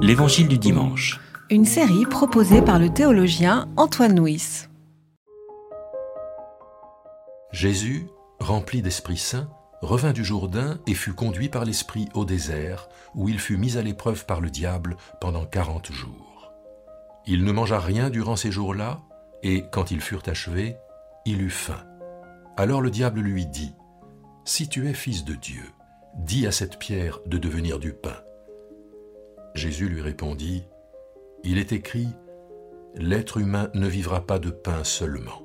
L'Évangile du dimanche. Une série proposée par le théologien Antoine Nuis. Jésus, rempli d'Esprit Saint, revint du Jourdain et fut conduit par l'Esprit au désert, où il fut mis à l'épreuve par le diable pendant quarante jours. Il ne mangea rien durant ces jours-là, et quand ils furent achevés, il eut faim. Alors le diable lui dit, Si tu es fils de Dieu, dis à cette pierre de devenir du pain. Jésus lui répondit, Il est écrit, L'être humain ne vivra pas de pain seulement.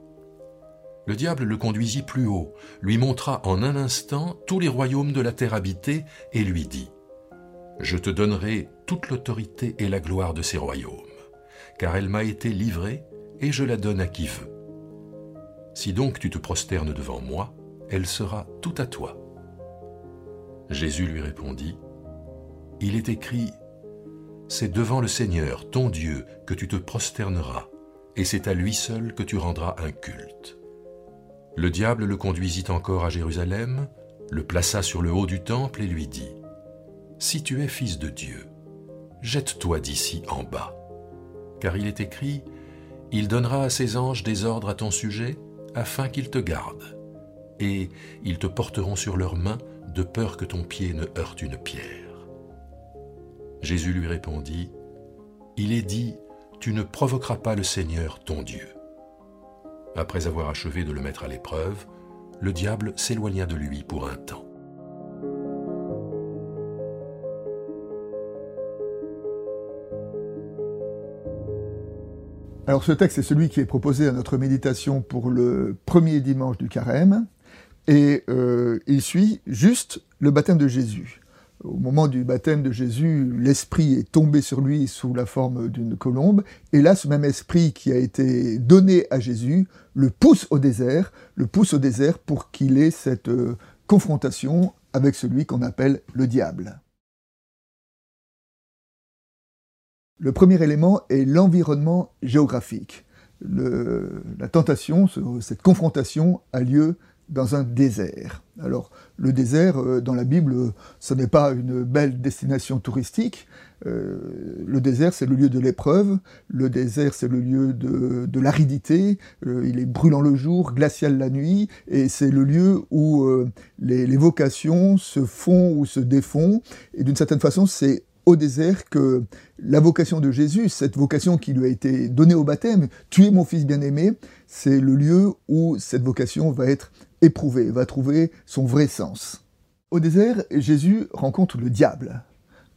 Le diable le conduisit plus haut, lui montra en un instant tous les royaumes de la terre habitée et lui dit, Je te donnerai toute l'autorité et la gloire de ces royaumes, car elle m'a été livrée et je la donne à qui veut. Si donc tu te prosternes devant moi, elle sera tout à toi. Jésus lui répondit, Il est écrit, C'est devant le Seigneur, ton Dieu, que tu te prosterneras, et c'est à lui seul que tu rendras un culte. Le diable le conduisit encore à Jérusalem, le plaça sur le haut du temple et lui dit, Si tu es fils de Dieu, jette-toi d'ici en bas. Car il est écrit, Il donnera à ses anges des ordres à ton sujet, afin qu'ils te gardent, et ils te porteront sur leurs mains de peur que ton pied ne heurte une pierre. Jésus lui répondit, Il est dit, Tu ne provoqueras pas le Seigneur ton Dieu. Après avoir achevé de le mettre à l'épreuve, le diable s'éloigna de lui pour un temps. Alors ce texte est celui qui est proposé à notre méditation pour le premier dimanche du carême, et euh, il suit juste le baptême de Jésus. Au moment du baptême de Jésus, l'esprit est tombé sur lui sous la forme d'une colombe, et là, ce même esprit qui a été donné à Jésus le pousse au désert, le pousse au désert pour qu'il ait cette euh, confrontation avec celui qu'on appelle le diable. Le premier élément est l'environnement géographique. La tentation, cette confrontation a lieu dans un désert. Alors, le désert, euh, dans la Bible, ce n'est pas une belle destination touristique. Euh, le désert, c'est le lieu de l'épreuve. Le désert, c'est le lieu de, de l'aridité. Euh, il est brûlant le jour, glacial la nuit. Et c'est le lieu où les, les vocations se font ou se défont. Et d'une certaine façon, c'est au désert que la vocation de Jésus, cette vocation qui lui a été donnée au baptême, tu es mon fils bien-aimé, c'est le lieu où cette vocation va être éprouvée, va trouver son vrai sens. Au désert, Jésus rencontre le diable.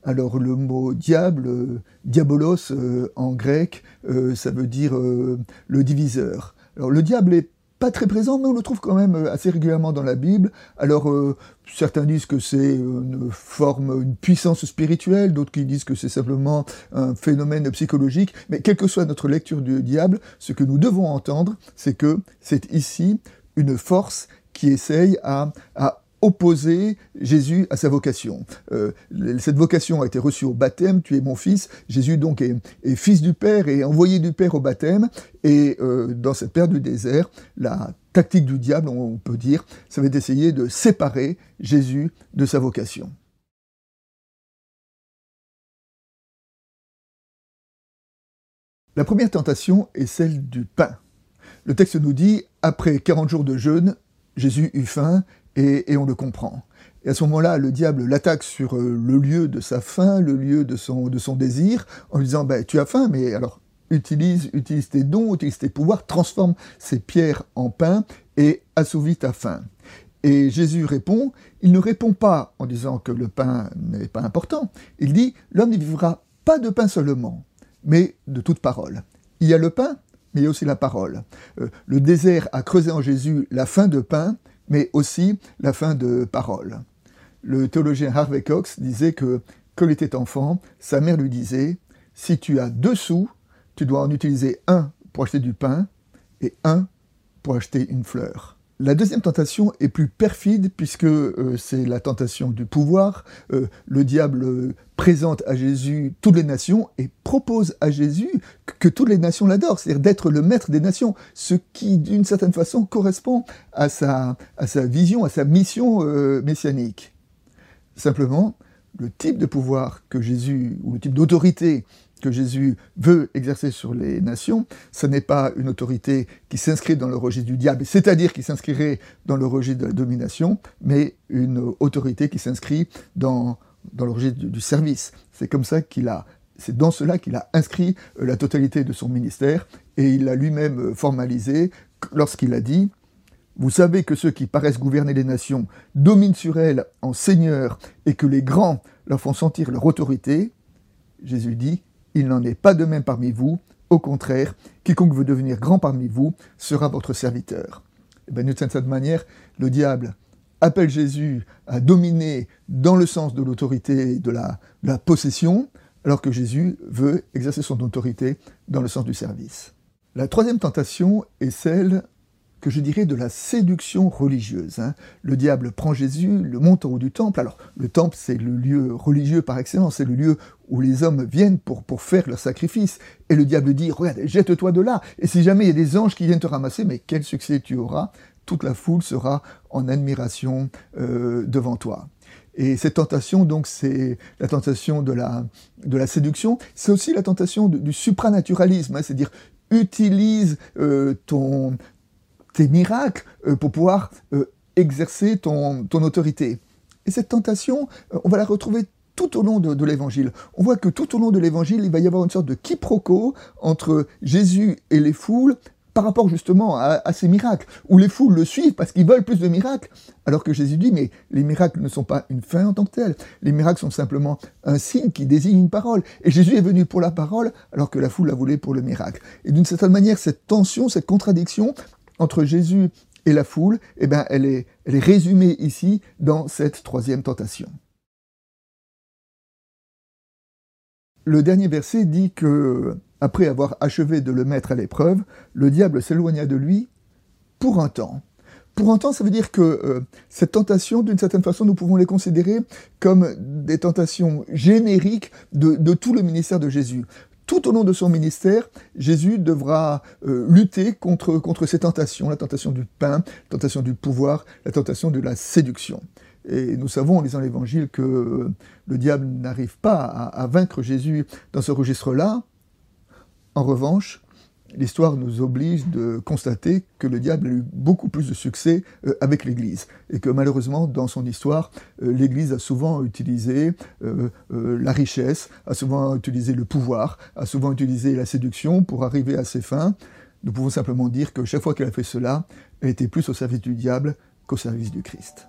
Alors le mot diable, euh, diabolos euh, en grec, euh, ça veut dire le diviseur. Alors le diable est pas très présent, mais on le trouve quand même assez régulièrement dans la Bible. Alors, certains disent que c'est une forme, une puissance spirituelle, d'autres qui disent que c'est simplement un phénomène psychologique. Mais quelle que soit notre lecture du diable, ce que nous devons entendre, c'est que c'est ici une force qui essaye à, à opposer Jésus à sa vocation. Euh, cette vocation a été reçue au baptême, tu es mon fils. Jésus donc est, fils du Père et envoyé du Père au baptême. Et euh, dans cette période du désert, la tactique du diable, on peut dire, ça va être d'essayer de séparer Jésus de sa vocation. La première tentation est celle du pain. Le texte nous dit, après 40 jours de jeûne, Jésus eut faim et, on le comprend. Et à ce moment-là, le diable l'attaque sur euh, le lieu de sa faim, le lieu de son, de son désir, en lui disant bah, Tu as faim, mais alors utilise, utilise tes dons, utilise tes pouvoirs, transforme ces pierres en pain et assouvis ta faim. Et Jésus répond Il ne répond pas en disant que le pain n'est pas important. Il dit L'homme ne vivra pas de pain seulement, mais de toute parole. Il y a le pain, mais il y a aussi la parole. Euh, le désert a creusé en Jésus la faim de pain, mais aussi la fin de parole. Le théologien Harvey Cox disait que, quand il était enfant, sa mère lui disait Si tu as deux sous, tu dois en utiliser un pour acheter du pain et un pour acheter une fleur. La deuxième tentation est plus perfide puisque euh, c'est la tentation du pouvoir. Euh, le diable présente à Jésus toutes les nations et propose à Jésus que, toutes les nations l'adorent, c'est-à-dire d'être le maître des nations, ce qui d'une certaine façon correspond à sa, à sa vision, à sa mission euh, messianique. Simplement, le type de pouvoir que Jésus, ou le type d'autorité que Jésus veut exercer sur les nations, ce n'est pas une autorité qui s'inscrit dans le registre du diable, c'est-à-dire qui s'inscrirait dans le registre de la domination, mais une autorité qui s'inscrit dans, dans le registre du, service. C'est comme ça qu'il a, c'est dans cela qu'il a inscrit euh, la totalité de son ministère, et il l'a lui-même euh, formalisé lorsqu'il a dit vous savez que ceux qui paraissent gouverner les nations dominent sur elles en seigneurs et que les grands leur font sentir leur autorité. Jésus dit, il n'en est pas de même parmi vous, au contraire, quiconque veut devenir grand parmi vous sera votre serviteur. Et bien, de cette manière, le diable appelle Jésus à dominer dans le sens de l'autorité de la, de la possession, alors que Jésus veut exercer son autorité dans le sens du service. La troisième tentation est celle que je dirais de la séduction religieuse. Hein. Le diable prend Jésus, le monte en haut du temple. Alors, le temple, c'est le lieu religieux par excellence, c'est le lieu où les hommes viennent pour, pour faire leur sacrifice. Et le diable dit, regarde, jette-toi de là. Et si jamais il y a des anges qui viennent te ramasser, mais quel succès tu auras Toute la foule sera en admiration euh, devant toi. Et cette tentation, donc, c'est la tentation de la, de la séduction. C'est aussi la tentation du supranaturalisme, hein, c'est-à-dire utilise euh, ton, tes miracles euh, pour pouvoir exercer ton, ton autorité. Et cette tentation, on va la retrouver tout au long de, l'évangile. On voit que tout au long de l'évangile, il va y avoir une sorte de quiproquo entre Jésus et les foules par rapport justement à, ces miracles, où les foules le suivent parce qu'ils veulent plus de miracles, alors que Jésus dit, mais les miracles ne sont pas une fin en tant que telle, les miracles sont simplement un signe qui désigne une parole. Et Jésus est venu pour la parole, alors que la foule la voulait pour le miracle. Et d'une certaine manière, cette tension, cette contradiction, entre Jésus et la foule, eh ben, elle est résumée ici dans cette troisième tentation. Le dernier verset dit que, après avoir achevé de le mettre à l'épreuve, le diable s'éloigna de lui pour un temps. Pour un temps, ça veut dire que euh, cette tentation, d'une certaine façon, nous pouvons les considérer comme des tentations génériques de, tout le ministère de Jésus tout au long de son ministère, Jésus devra euh, lutter contre, contre ces tentations, la tentation du pain, la tentation du pouvoir, la tentation de la séduction. Et nous savons en lisant l'Évangile que euh, le diable n'arrive pas à, vaincre Jésus dans ce registre-là. En revanche, l'histoire nous oblige de constater que le diable a eu beaucoup plus de succès euh, avec l'Église et que malheureusement dans son histoire, euh, l'Église a souvent utilisé la richesse, a souvent utilisé le pouvoir, a souvent utilisé la séduction pour arriver à ses fins. Nous pouvons simplement dire que chaque fois qu'elle a fait cela, elle était plus au service du diable qu'au service du Christ.